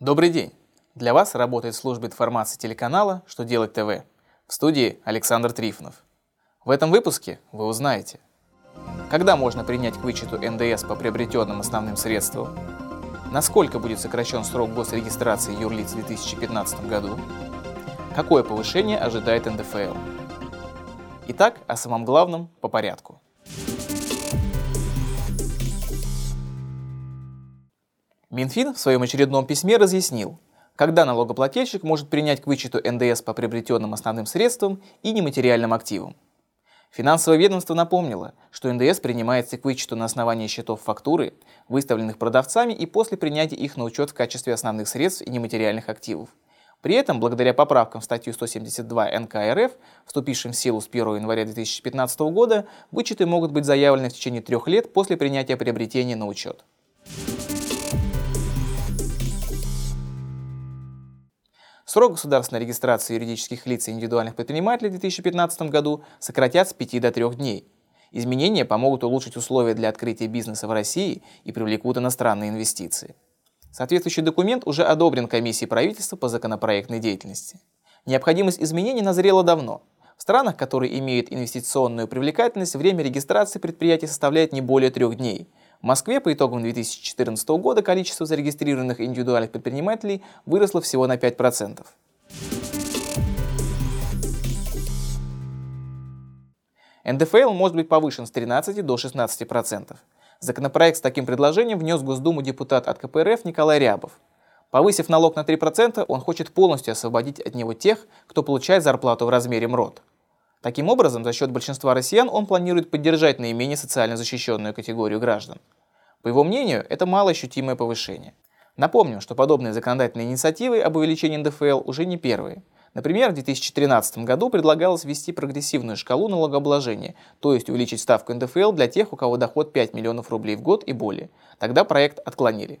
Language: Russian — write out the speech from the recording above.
Добрый день! Для вас работает служба информации телеканала «Что делать ТВ». В студии Александр Трифонов. В этом выпуске вы узнаете, когда можно принять к вычету НДС по приобретенным основным средствам, насколько будет сокращен срок госрегистрации юрлиц в 2015 году, какое повышение ожидает НДФЛ. Итак, о самом главном по порядку. Минфин в своем очередном письме разъяснил, когда налогоплательщик может принять к вычету НДС по приобретенным основным средствам и нематериальным активам. Финансовое ведомство напомнило, что НДС принимается к вычету на основании счетов фактуры, выставленных продавцами и после принятия их на учет в качестве основных средств и нематериальных активов. При этом, благодаря поправкам в статью 172 НК РФ, вступившим в силу с 1 января 2015 года, вычеты могут быть заявлены в течение трех лет после принятия приобретения на учет. Срок государственной регистрации юридических лиц и индивидуальных предпринимателей в 2015 году сократят с 5 до 3 дней. Изменения помогут улучшить условия для открытия бизнеса в России и привлекут иностранные инвестиции. Соответствующий документ уже одобрен комиссией правительства по законопроектной деятельности. Необходимость изменений назрела давно. В странах, которые имеют инвестиционную привлекательность, время регистрации предприятий составляет не более трех дней – в Москве по итогам 2014 года количество зарегистрированных индивидуальных предпринимателей выросло всего на 5%. НДФЛ может быть повышен с 13 до 16%. Законопроект с таким предложением внес в Госдуму депутат от КПРФ Николай Рябов. Повысив налог на 3%, он хочет полностью освободить от него тех, кто получает зарплату в размере МРОД. Таким образом, за счет большинства россиян он планирует поддержать наименее социально защищенную категорию граждан. По его мнению, это малоощутимое повышение. Напомним, что подобные законодательные инициативы об увеличении НДФЛ уже не первые. Например, в 2013 году предлагалось ввести прогрессивную шкалу налогообложения, то есть увеличить ставку НДФЛ для тех, у кого доход 5 миллионов рублей в год и более. Тогда проект отклонили.